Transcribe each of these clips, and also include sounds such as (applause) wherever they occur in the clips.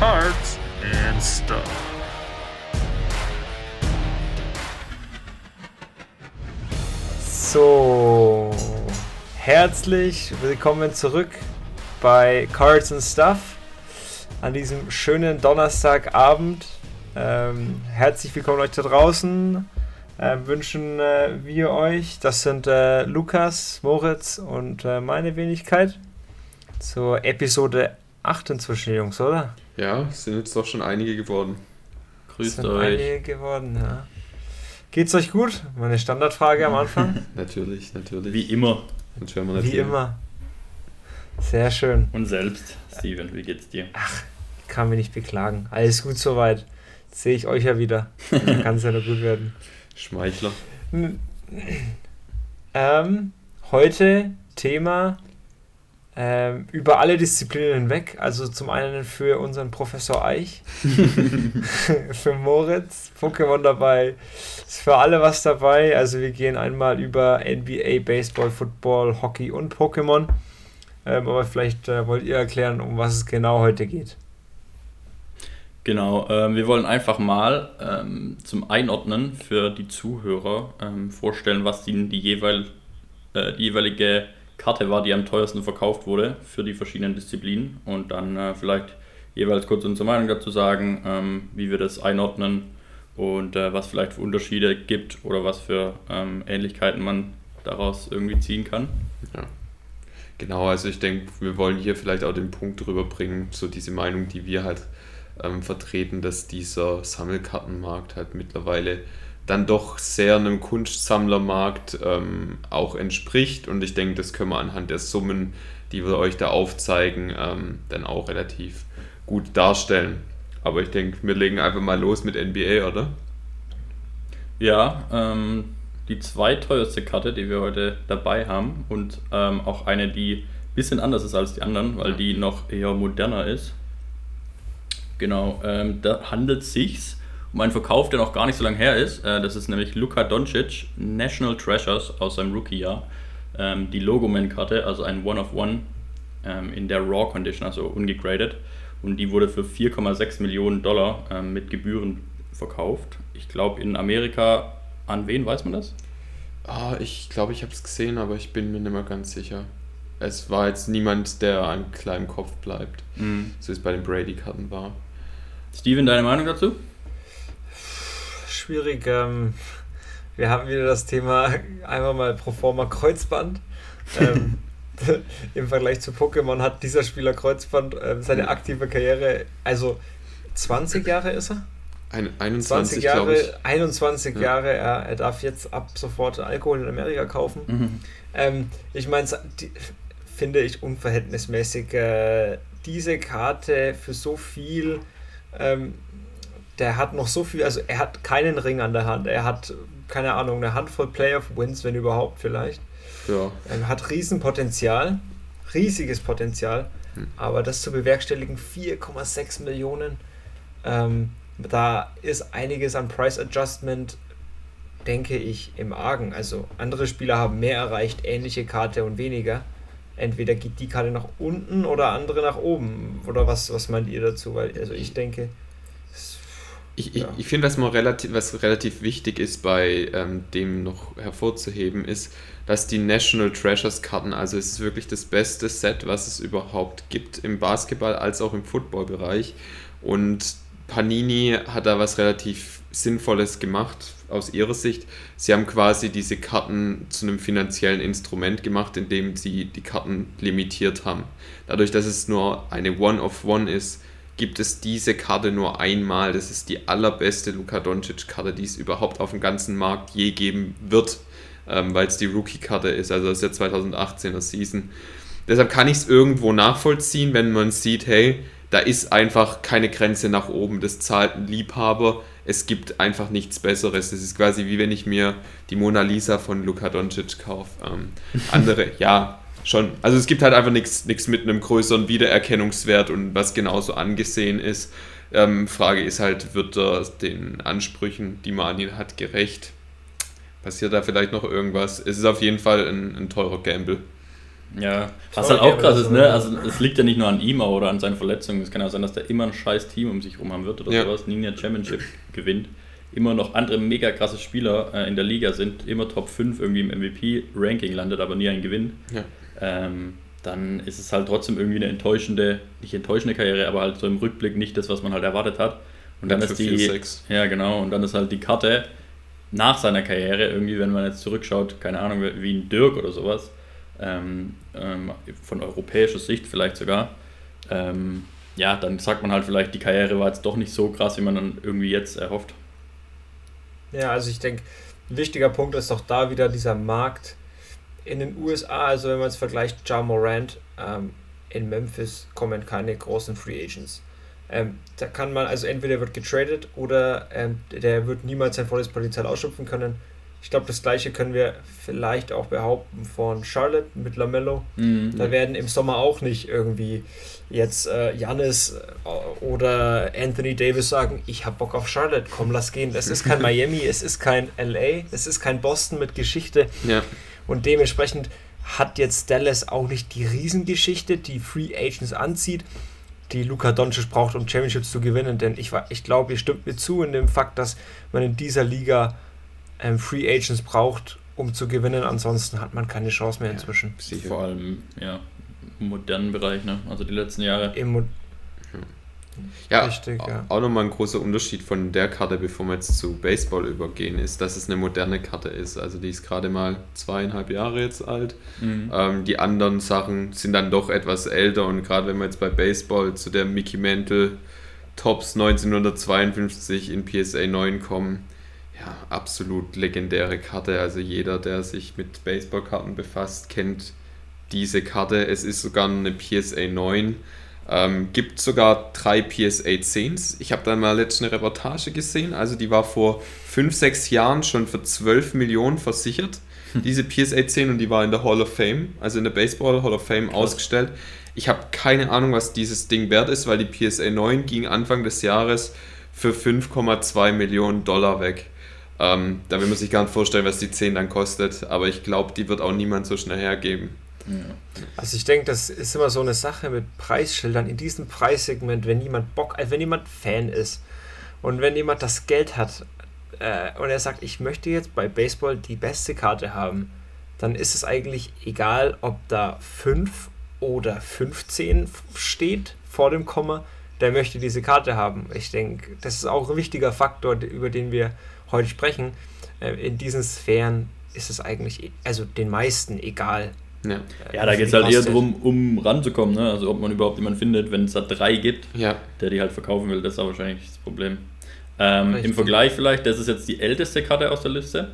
Cards and Stuff. So, herzlich willkommen zurück bei Cards and Stuff an diesem schönen Donnerstagabend. Ähm, herzlich willkommen euch da draußen. Äh, wünschen äh, wir euch, das sind äh, Lukas, Moritz und äh, meine Wenigkeit, zur Episode 8 inzwischen, Jungs, oder? Ja, sind jetzt doch schon einige geworden. Grüßt sind euch. einige geworden, ja. Geht's euch gut? Meine Standardfrage am Anfang. (laughs) natürlich, natürlich. Wie immer. Wie immer. Sehr schön. Und selbst, Steven, wie geht's dir? Ach, kann mich nicht beklagen. Alles gut soweit. Sehe ich euch ja wieder. (laughs) Kann es ja nur gut werden. Schmeichler. Ähm, heute Thema ähm, über alle Disziplinen hinweg. Also zum einen für unseren Professor Eich, (laughs) für Moritz, Pokémon dabei, ist für alle was dabei. Also wir gehen einmal über NBA, Baseball, Football, Hockey und Pokémon. Ähm, aber vielleicht äh, wollt ihr erklären, um was es genau heute geht. Genau, äh, wir wollen einfach mal ähm, zum Einordnen für die Zuhörer ähm, vorstellen, was die, die, jeweil, äh, die jeweilige Karte war, die am teuersten verkauft wurde für die verschiedenen Disziplinen und dann äh, vielleicht jeweils kurz unsere Meinung dazu sagen, ähm, wie wir das einordnen und äh, was vielleicht für Unterschiede gibt oder was für ähm, Ähnlichkeiten man daraus irgendwie ziehen kann. Ja. Genau, also ich denke, wir wollen hier vielleicht auch den Punkt drüber bringen, so diese Meinung, die wir halt ähm, vertreten, dass dieser Sammelkartenmarkt halt mittlerweile dann doch sehr einem Kunstsammlermarkt ähm, auch entspricht. Und ich denke, das können wir anhand der Summen, die wir euch da aufzeigen, ähm, dann auch relativ gut darstellen. Aber ich denke, wir legen einfach mal los mit NBA, oder? Ja, ähm, die zweiteuerste Karte, die wir heute dabei haben und ähm, auch eine, die ein bisschen anders ist als die anderen, weil die noch eher moderner ist. Genau, ähm, da handelt es sich um einen Verkauf, der noch gar nicht so lange her ist. Äh, das ist nämlich Luka Doncic, National Treasures aus seinem Rookie-Jahr. Ähm, die Logoman-Karte, also ein One-of-One ähm, in der Raw Condition, also ungegradet. Und die wurde für 4,6 Millionen Dollar ähm, mit Gebühren verkauft. Ich glaube in Amerika, an wen weiß man das? Ah, ich glaube, ich habe es gesehen, aber ich bin mir nicht mehr ganz sicher. Es war jetzt niemand, der einem kleinen Kopf bleibt, mhm. so wie es bei den Brady-Karten war. Steven, deine Meinung dazu? Schwierig. Ähm, wir haben wieder das Thema einmal mal pro forma Kreuzband. Ähm, (laughs) (laughs) Im Vergleich zu Pokémon hat dieser Spieler Kreuzband äh, seine aktive Karriere, also 20 Jahre ist er? Ein, 21 Jahre, 21 ja. Jahre, er, er darf jetzt ab sofort Alkohol in Amerika kaufen. Mhm. Ähm, ich meine, finde ich unverhältnismäßig, äh, diese Karte für so viel ähm, der hat noch so viel, also er hat keinen Ring an der Hand. Er hat, keine Ahnung, eine Handvoll Playoff-Wins, wenn überhaupt vielleicht. Ja. Er hat Riesenpotenzial, riesiges Potenzial, hm. aber das zu bewerkstelligen, 4,6 Millionen, ähm, da ist einiges an Price Adjustment, denke ich, im Argen. Also andere Spieler haben mehr erreicht, ähnliche Karte und weniger. Entweder geht die Karte nach unten oder andere nach oben. Oder was, was meint ihr dazu? Weil, also ich denke, ich, ich, ich finde, was, relativ, was relativ wichtig ist bei ähm, dem noch hervorzuheben, ist, dass die National Treasures Karten, also es ist wirklich das beste Set, was es überhaupt gibt im Basketball als auch im Footballbereich. Und Panini hat da was relativ Sinnvolles gemacht aus ihrer Sicht. Sie haben quasi diese Karten zu einem finanziellen Instrument gemacht, indem sie die Karten limitiert haben. Dadurch, dass es nur eine One-of-One -One ist, gibt es diese Karte nur einmal. Das ist die allerbeste Luka Doncic-Karte, die es überhaupt auf dem ganzen Markt je geben wird, ähm, weil es die Rookie-Karte ist. Also das ist der 2018er Season. Deshalb kann ich es irgendwo nachvollziehen, wenn man sieht, hey, da ist einfach keine Grenze nach oben. Das zahlt ein Liebhaber. Es gibt einfach nichts Besseres. Das ist quasi wie wenn ich mir die Mona Lisa von Luka Doncic kaufe. Ähm, andere, (laughs) ja, Schon. Also es gibt halt einfach nichts mit einem größeren Wiedererkennungswert und was genauso angesehen ist. Ähm, Frage ist halt, wird er den Ansprüchen, die man an ihn hat, gerecht? Passiert da vielleicht noch irgendwas? Es ist auf jeden Fall ein, ein teurer Gamble. Ja, was halt auch krass ist, ne? Also es liegt ja nicht nur an ihm oder an seinen Verletzungen. Es kann ja sein, dass der immer ein scheiß Team um sich herum haben wird oder ja. sowas, eine Championship gewinnt. Immer noch andere mega krasse Spieler äh, in der Liga sind, immer Top 5 irgendwie im MVP-Ranking landet, aber nie ein Gewinn. Ja. Ähm, dann ist es halt trotzdem irgendwie eine enttäuschende, nicht enttäuschende Karriere, aber halt so im Rückblick nicht das, was man halt erwartet hat. Und dann ist die. 4, ja, genau. Und dann ist halt die Karte nach seiner Karriere, irgendwie, wenn man jetzt zurückschaut, keine Ahnung, wie ein Dirk oder sowas, ähm, ähm, von europäischer Sicht vielleicht sogar, ähm, ja, dann sagt man halt vielleicht, die Karriere war jetzt doch nicht so krass, wie man dann irgendwie jetzt erhofft. Ja, also ich denke, ein wichtiger Punkt ist doch da wieder dieser Markt in den USA, also wenn man es vergleicht, Ja Morant, ähm, in Memphis kommen keine großen Free Agents. Ähm, da kann man, also entweder wird getradet oder ähm, der wird niemals sein volles Potenzial ausschöpfen können. Ich glaube, das gleiche können wir vielleicht auch behaupten von Charlotte mit Lamello. Mhm. Da werden im Sommer auch nicht irgendwie jetzt äh, Janis äh, oder Anthony Davis sagen, ich habe Bock auf Charlotte, komm, lass gehen. Es ist kein (laughs) Miami, es ist kein LA, es ist kein Boston mit Geschichte. Ja. Und dementsprechend hat jetzt Dallas auch nicht die Riesengeschichte, die Free Agents anzieht die Luka Doncic braucht, um Championships zu gewinnen. Denn ich, ich glaube, ihr stimmt mir zu in dem Fakt, dass man in dieser Liga ähm, Free Agents braucht, um zu gewinnen. Ansonsten hat man keine Chance mehr inzwischen. Ja, Vor allem, ja, im modernen Bereich, ne? Also die letzten Jahre. Im Mo ja, Richtig, ja. auch nochmal ein großer Unterschied von der Karte, bevor wir jetzt zu Baseball übergehen, ist, dass es eine moderne Karte ist. Also die ist gerade mal zweieinhalb Jahre jetzt alt. Mhm. Ähm, die anderen Sachen sind dann doch etwas älter und gerade wenn wir jetzt bei Baseball zu der Mickey Mantle Tops 1952 in PSA 9 kommen, ja, absolut legendäre Karte. Also jeder, der sich mit Baseballkarten befasst, kennt diese Karte. Es ist sogar eine PSA 9 ähm, gibt sogar drei PSA 10s. Ich habe dann mal letztens eine Reportage gesehen, also die war vor 5, 6 Jahren schon für 12 Millionen versichert, hm. diese PSA 10 und die war in der Hall of Fame, also in der Baseball Hall of Fame Krass. ausgestellt. Ich habe keine Ahnung, was dieses Ding wert ist, weil die PSA 9 ging Anfang des Jahres für 5,2 Millionen Dollar weg. Ähm, da will man sich gar nicht vorstellen, was die 10 dann kostet, aber ich glaube, die wird auch niemand so schnell hergeben. Also ich denke, das ist immer so eine Sache mit Preisschildern. In diesem Preissegment, wenn jemand Bock, also wenn jemand Fan ist und wenn jemand das Geld hat äh, und er sagt, ich möchte jetzt bei Baseball die beste Karte haben, dann ist es eigentlich egal, ob da 5 oder 15 steht vor dem Komma, der möchte diese Karte haben. Ich denke, das ist auch ein wichtiger Faktor, über den wir heute sprechen. Äh, in diesen Sphären ist es eigentlich, also den meisten egal, ja, ja da geht es halt eher darum, um ranzukommen. Ne? Also ob man überhaupt jemanden findet, wenn es da drei gibt, ja. der die halt verkaufen will, das ist wahrscheinlich das Problem. Ähm, Im Vergleich vielleicht, das ist jetzt die älteste Karte aus der Liste,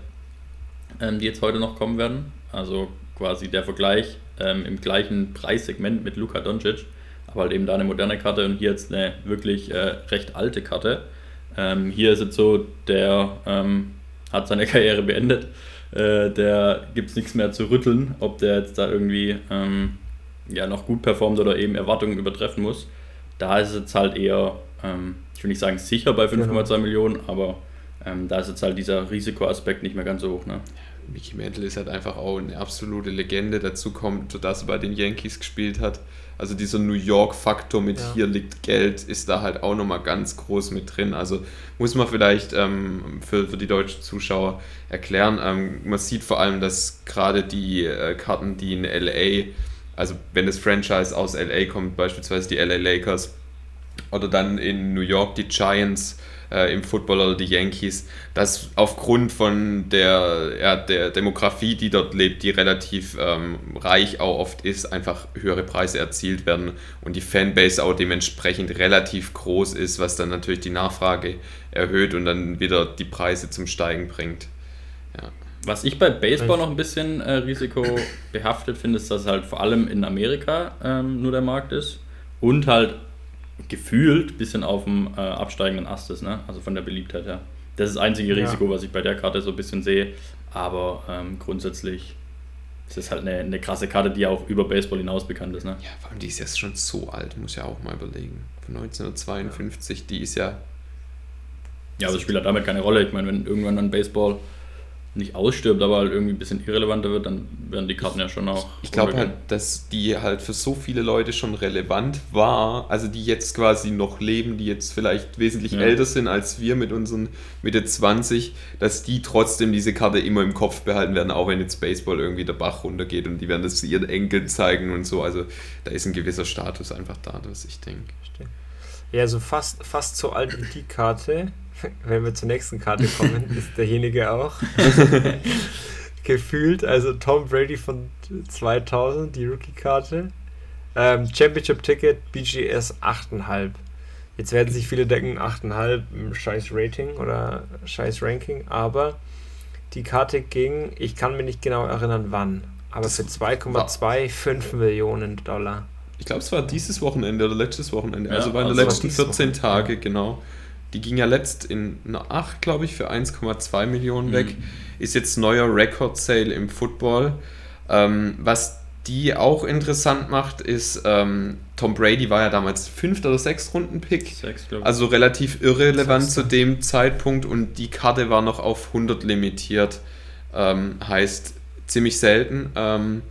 ähm, die jetzt heute noch kommen werden. Also quasi der Vergleich ähm, im gleichen Preissegment mit Luka Doncic, aber halt eben da eine moderne Karte und hier jetzt eine wirklich äh, recht alte Karte. Ähm, hier ist jetzt so, der ähm, hat seine (laughs) Karriere beendet äh, der gibt es nichts mehr zu rütteln, ob der jetzt da irgendwie ähm, ja, noch gut performt oder eben Erwartungen übertreffen muss. Da ist es jetzt halt eher, ähm, ich will nicht sagen sicher bei 5,2 genau. Millionen, aber ähm, da ist jetzt halt dieser Risikoaspekt nicht mehr ganz so hoch. Ne? Mickey Mantle ist halt einfach auch eine absolute Legende. Dazu kommt, dass er bei den Yankees gespielt hat. Also dieser New York-Faktor mit ja. hier liegt Geld ist da halt auch nochmal ganz groß mit drin. Also muss man vielleicht ähm, für, für die deutschen Zuschauer erklären. Ähm, man sieht vor allem, dass gerade die äh, Karten, die in LA, also wenn das Franchise aus LA kommt, beispielsweise die LA Lakers oder dann in New York die Giants, äh, im Football oder die Yankees, dass aufgrund von der, ja, der Demografie, die dort lebt, die relativ ähm, reich auch oft ist, einfach höhere Preise erzielt werden und die Fanbase auch dementsprechend relativ groß ist, was dann natürlich die Nachfrage erhöht und dann wieder die Preise zum Steigen bringt. Ja. Was ich bei Baseball noch ein bisschen äh, risikobehaftet finde, ist, dass halt vor allem in Amerika ähm, nur der Markt ist und halt gefühlt ein bisschen auf dem äh, absteigenden Ast ist, ne? also von der Beliebtheit her. Das ist das einzige Risiko, ja. was ich bei der Karte so ein bisschen sehe. Aber ähm, grundsätzlich ist es halt eine, eine krasse Karte, die auch über Baseball hinaus bekannt ist. Ne? Ja, vor allem die ist jetzt schon so alt, muss ja auch mal überlegen. Von 1952, ja. die ist ja. Ja, aber das spielt halt damit keine Rolle. Ich meine, wenn irgendwann dann Baseball nicht ausstirbt, aber halt irgendwie ein bisschen irrelevanter wird, dann werden die Karten ja schon auch. Ich glaube halt, dass die halt für so viele Leute schon relevant war, also die jetzt quasi noch leben, die jetzt vielleicht wesentlich ja. älter sind als wir mit unseren Mitte 20, dass die trotzdem diese Karte immer im Kopf behalten werden, auch wenn jetzt Baseball irgendwie der Bach runtergeht und die werden das ihren Enkeln zeigen und so. Also da ist ein gewisser Status einfach da, was ich denke. Ja, also fast, fast so alt wie die Karte (laughs) wenn wir zur nächsten Karte kommen, (laughs) ist derjenige auch (laughs) gefühlt. Also Tom Brady von 2000, die Rookie-Karte. Ähm, Championship-Ticket, BGS 8,5. Jetzt werden sich viele denken, 8,5, scheiß Rating oder scheiß Ranking, aber die Karte ging, ich kann mir nicht genau erinnern, wann, aber das für 2,25 Millionen Dollar. Ich glaube, es war dieses Wochenende oder letztes Wochenende, ja, also war in den letzten 14 Tage, genau. Die ging ja letzt in einer 8, glaube ich, für 1,2 Millionen weg. Mhm. Ist jetzt neuer Record Sale im Football. Ähm, was die auch interessant macht, ist, ähm, Tom Brady war ja damals 5. oder 6 Runden Pick. also relativ irrelevant Sechste. zu dem Zeitpunkt und die Karte war noch auf 100 limitiert. Ähm, heißt ziemlich selten. Ähm,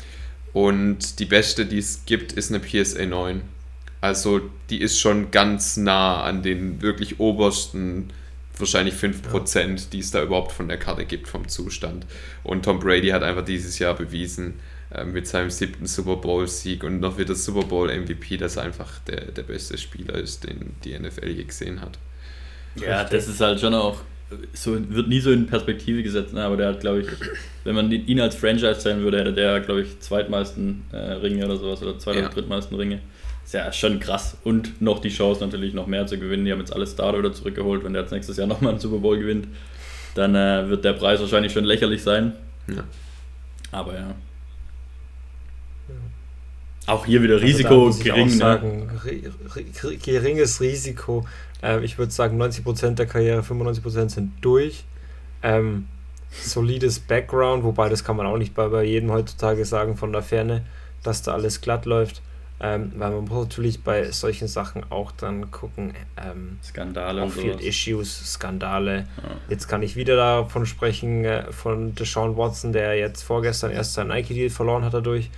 und die beste, die es gibt, ist eine PSA 9. Also die ist schon ganz nah an den wirklich obersten, wahrscheinlich 5%, ja. die es da überhaupt von der Karte gibt vom Zustand. Und Tom Brady hat einfach dieses Jahr bewiesen, äh, mit seinem siebten Super Bowl-Sieg und noch wieder Super Bowl-MVP, dass er einfach der, der beste Spieler ist, den die NFL je gesehen hat. Ja, das ist halt schon auch so wird nie so in Perspektive gesetzt, ne? aber der hat, glaube ich, wenn man ihn als Franchise sein würde, hätte der, glaube ich, zweitmeisten äh, Ringe oder sowas oder zweit- oder drittmeisten Ringe. Ist ja schon krass. Und noch die Chance natürlich noch mehr zu gewinnen. Die haben jetzt alles Starter wieder zurückgeholt. Wenn der jetzt nächstes Jahr nochmal einen Super Bowl gewinnt, dann äh, wird der Preis wahrscheinlich schon lächerlich sein. Ja. Aber ja. Auch hier wieder also Risiko also gering. Ne? Sagen, ne? geringes Risiko. Ähm, ich würde sagen, 90% der Karriere, 95% sind durch. Ähm, solides Background, wobei das kann man auch nicht bei, bei jedem heutzutage sagen von der Ferne, dass da alles glatt läuft. Ähm, weil man muss natürlich bei solchen Sachen auch dann gucken, ähm, Skandale und Field Issues, Skandale. Ja. Jetzt kann ich wieder davon sprechen, äh, von Deshaun Watson, der jetzt vorgestern erst sein Nike-Deal verloren hat dadurch.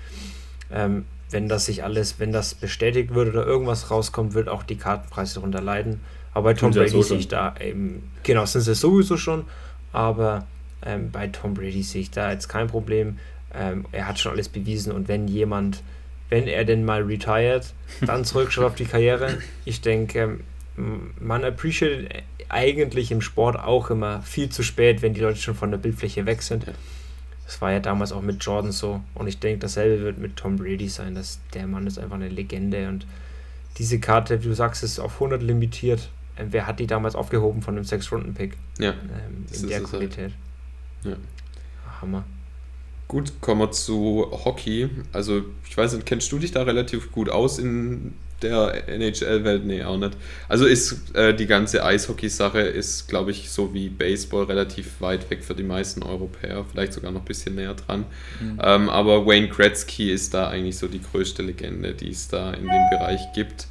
Ähm, wenn das sich alles, wenn das bestätigt wird oder irgendwas rauskommt, wird auch die Kartenpreise darunter leiden. Aber bei Tom Brady so sehe ich da eben, genau, sind sie sowieso schon, aber ähm, bei Tom Brady sehe ich da jetzt kein Problem. Ähm, er hat schon alles bewiesen und wenn jemand wenn er denn mal retired, dann zurückschaut auf die Karriere. Ich denke, man appreciated eigentlich im Sport auch immer viel zu spät, wenn die Leute schon von der Bildfläche weg sind. Das war ja damals auch mit Jordan so. Und ich denke, dasselbe wird mit Tom Brady sein. Dass der Mann ist einfach eine Legende. Und diese Karte, wie du sagst, ist auf 100 limitiert. Ähm, wer hat die damals aufgehoben von einem 6-Runden-Pick? Ja. Ähm, in der Qualität. Halt. Ja. Hammer. Gut, kommen wir zu Hockey. Also, ich weiß nicht, kennst du dich da relativ gut aus in der NHL-Welt? Nee, auch nicht. Also ist äh, die ganze Eishockey-Sache ist, glaube ich, so wie Baseball relativ weit weg für die meisten Europäer, vielleicht sogar noch ein bisschen näher dran. Mhm. Ähm, aber Wayne Gretzky ist da eigentlich so die größte Legende, die es da in dem Bereich gibt.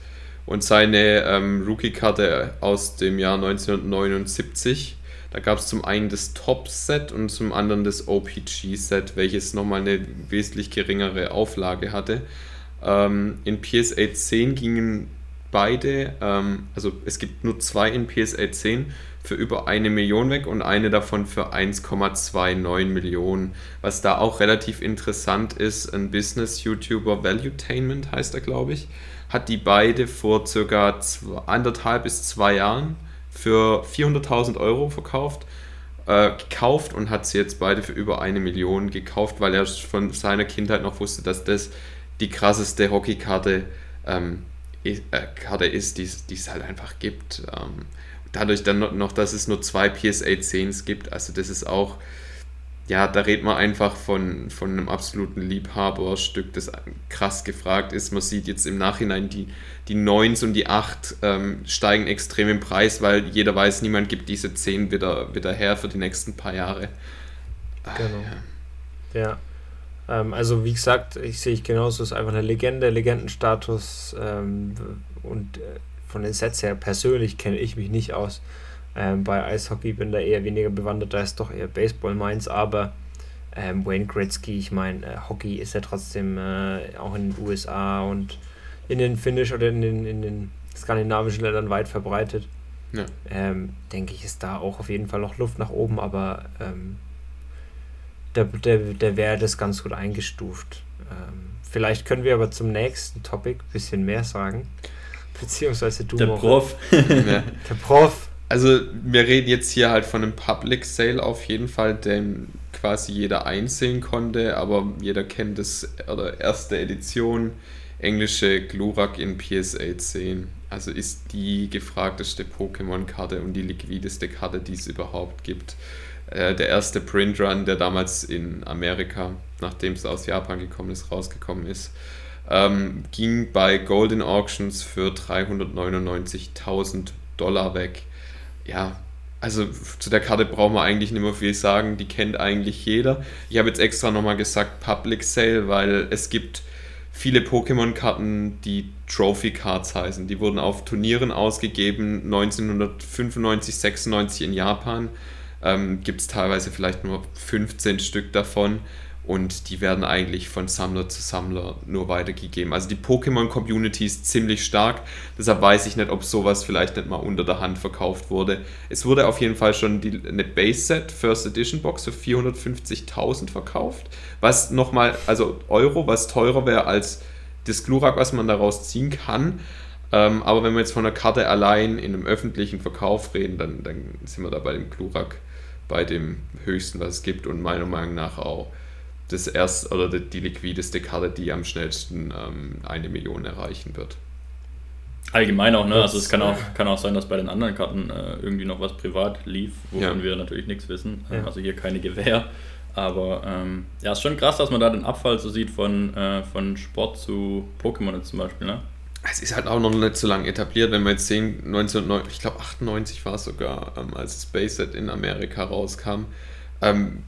Und seine ähm, Rookie-Karte aus dem Jahr 1979 da gab es zum einen das Top-Set und zum anderen das OPG-Set, welches nochmal eine wesentlich geringere Auflage hatte. Ähm, in PSA 10 gingen beide, ähm, also es gibt nur zwei in PSA 10 für über eine Million weg und eine davon für 1,29 Millionen. Was da auch relativ interessant ist, ein Business-YouTuber, Valuetainment heißt er, glaube ich, hat die beide vor circa zwei, anderthalb bis zwei Jahren für 400.000 Euro verkauft, äh, gekauft und hat sie jetzt beide für über eine Million gekauft, weil er von seiner Kindheit noch wusste, dass das die krasseste Hockeykarte ähm, ist, äh, Karte ist, die es halt einfach gibt. Ähm, dadurch dann noch, dass es nur zwei PSA 10s gibt, also das ist auch ja, da redet man einfach von, von einem absoluten Liebhaberstück, das krass gefragt ist. Man sieht jetzt im Nachhinein, die, die 9s und die 8 ähm, steigen extrem im Preis, weil jeder weiß, niemand gibt diese 10 wieder, wieder her für die nächsten paar Jahre. Ach, genau. Ja. ja. Ähm, also wie gesagt, ich sehe ich genauso, es ist einfach eine Legende, Legendenstatus ähm, und äh, von den Sets her persönlich kenne ich mich nicht aus. Ähm, bei Eishockey bin da eher weniger bewandert, da ist doch eher Baseball meins, aber ähm, Wayne Gretzky, ich meine, äh, Hockey ist ja trotzdem äh, auch in den USA und in den Finnisch oder in den, in den skandinavischen Ländern weit verbreitet. Ja. Ähm, denke ich, ist da auch auf jeden Fall noch Luft nach oben, aber ähm, der, der, der wäre das ganz gut eingestuft. Ähm, vielleicht können wir aber zum nächsten Topic ein bisschen mehr sagen. Beziehungsweise du. Der Prof. ja. Der Prof. Also wir reden jetzt hier halt von einem Public Sale auf jeden Fall, den quasi jeder einsehen konnte, aber jeder kennt das oder erste Edition englische Glurak in PSA 10. Also ist die gefragteste Pokémon-Karte und die liquideste Karte, die es überhaupt gibt. Äh, der erste Print Run, der damals in Amerika, nachdem es aus Japan gekommen ist, rausgekommen ist, ähm, ging bei Golden Auctions für 399.000 Dollar weg. Ja, also zu der Karte braucht man eigentlich nicht mehr viel sagen, die kennt eigentlich jeder. Ich habe jetzt extra nochmal gesagt Public Sale, weil es gibt viele Pokémon-Karten, die Trophy Cards heißen. Die wurden auf Turnieren ausgegeben, 1995, 96 in Japan. Ähm, Gibt es teilweise vielleicht nur 15 Stück davon und die werden eigentlich von Sammler zu Sammler nur weitergegeben. Also die Pokémon-Community ist ziemlich stark, deshalb weiß ich nicht, ob sowas vielleicht nicht mal unter der Hand verkauft wurde. Es wurde auf jeden Fall schon die, eine Base-Set First Edition Box für 450.000 verkauft, was nochmal, also Euro, was teurer wäre als das Glurak, was man daraus ziehen kann. Ähm, aber wenn wir jetzt von der Karte allein in einem öffentlichen Verkauf reden, dann, dann sind wir da bei dem Glurak bei dem höchsten, was es gibt und meiner Meinung nach auch das erste oder die, liquideste Karte, die am schnellsten ähm, eine Million erreichen wird. Allgemein auch, ne? Also es kann auch, kann auch sein, dass bei den anderen Karten äh, irgendwie noch was privat lief, wovon ja. wir natürlich nichts wissen. Ja. Also hier keine Gewähr. Aber ähm, ja, ist schon krass, dass man da den Abfall so sieht von, äh, von Sport zu Pokémon zum Beispiel, ne? Es ist halt auch noch nicht so lange etabliert, wenn wir jetzt sehen, 1998, ich glaube 98 war es sogar, ähm, als Set in Amerika rauskam. Ähm,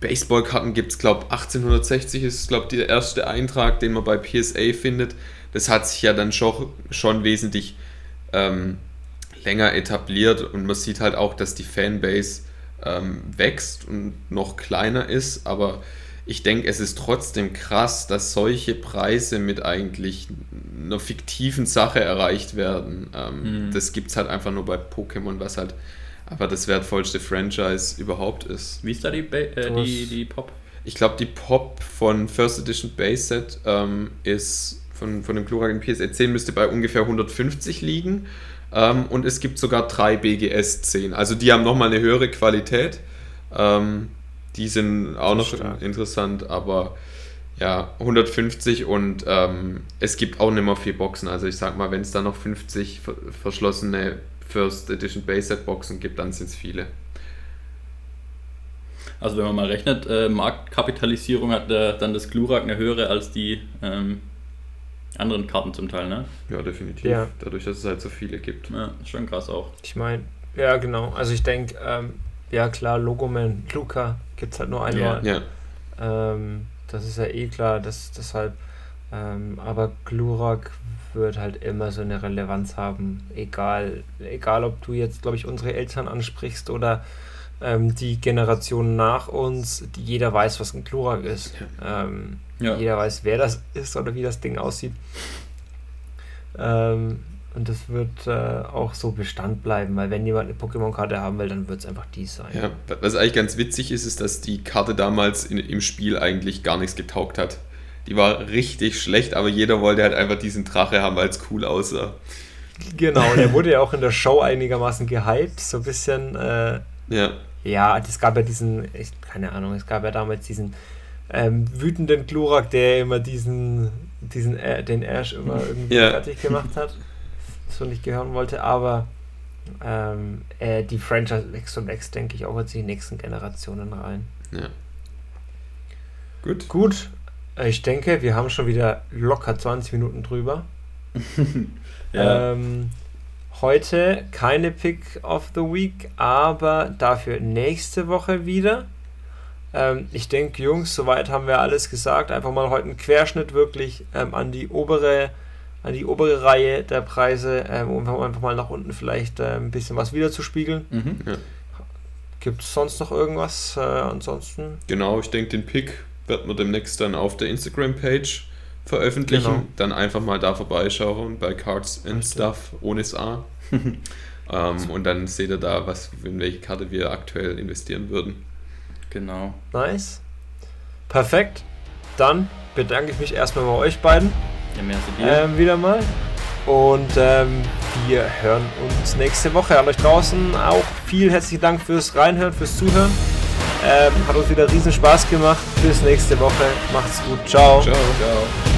Baseballkarten gibt es, glaube ich, 1860 ist, glaube ich, der erste Eintrag, den man bei PSA findet. Das hat sich ja dann schon, schon wesentlich ähm, länger etabliert und man sieht halt auch, dass die Fanbase ähm, wächst und noch kleiner ist, aber ich denke, es ist trotzdem krass, dass solche Preise mit eigentlich einer fiktiven Sache erreicht werden. Ähm, mhm. Das gibt es halt einfach nur bei Pokémon, was halt aber das wertvollste Franchise überhaupt ist. Wie ist da die, ba äh, die, die Pop? Ich glaube, die Pop von First Edition Base Set ähm, ist von, von dem Glurak in PSA 10 müsste bei ungefähr 150 liegen. Ähm, und es gibt sogar drei BGS 10. Also die haben nochmal eine höhere Qualität. Ähm, die sind auch noch stark. interessant, aber ja, 150 und ähm, es gibt auch nicht mehr vier Boxen. Also ich sag mal, wenn es da noch 50 verschlossene First Edition Base Set Boxen gibt, dann sind es viele. Also wenn man mal rechnet, äh, Marktkapitalisierung hat äh, dann das Glurak eine höhere als die ähm, anderen Karten zum Teil, ne? Ja, definitiv. Ja. Dadurch, dass es halt so viele gibt. Ja, schon krass auch. Ich meine, ja genau. Also ich denke, ähm, ja klar, Logoman, Luca gibt es halt nur einmal. Ja. ja. Ähm, das ist ja eh klar, dass deshalb. Ähm, aber Glurak wird halt immer so eine Relevanz haben, egal, egal ob du jetzt, glaube ich, unsere Eltern ansprichst oder ähm, die Generation nach uns, die jeder weiß, was ein Chlorak ist. Ähm, ja. Jeder weiß, wer das ist oder wie das Ding aussieht. Ähm, und das wird äh, auch so Bestand bleiben, weil wenn jemand eine Pokémon-Karte haben will, dann wird es einfach die sein. Ja, was eigentlich ganz witzig ist, ist, dass die Karte damals in, im Spiel eigentlich gar nichts getaugt hat. Die war richtig schlecht, aber jeder wollte halt einfach diesen Drache haben, weil es cool aussah. Genau, und er (laughs) wurde ja auch in der Show einigermaßen gehypt, so ein bisschen. Äh, ja. Ja, es gab ja diesen, ich, keine Ahnung, es gab ja damals diesen ähm, wütenden Glurak, der immer diesen, diesen äh, den Ash immer irgendwie ja. fertig gemacht hat. So nicht gehören wollte, aber ähm, äh, die Franchise wächst und wächst, denke ich, auch jetzt in die nächsten Generationen rein. Ja. Gut. Gut, ich denke, wir haben schon wieder locker 20 Minuten drüber. (laughs) ja. ähm, heute keine Pick of the Week, aber dafür nächste Woche wieder. Ähm, ich denke, Jungs, soweit haben wir alles gesagt. Einfach mal heute einen Querschnitt wirklich ähm, an die obere an die obere Reihe der Preise, ähm, um einfach mal nach unten vielleicht äh, ein bisschen was wiederzuspiegeln. Mhm. Ja. Gibt es sonst noch irgendwas? Äh, ansonsten? Genau, ich denke, den Pick wird man demnächst dann auf der Instagram-Page veröffentlichen. Genau. Dann einfach mal da vorbeischauen bei Cards and Richtig. Stuff ohne A. (laughs) ähm, und dann seht ihr da, was, in welche Karte wir aktuell investieren würden. Genau. Nice. Perfekt. Dann bedanke ich mich erstmal bei euch beiden. Ja, mehr ähm, wieder mal. Und ähm, wir hören uns nächste Woche. An euch draußen auch vielen herzlichen Dank fürs Reinhören, fürs Zuhören. Ähm, hat uns wieder riesen Spaß gemacht. Bis nächste Woche. Macht's gut. Ciao. Ciao. Ciao.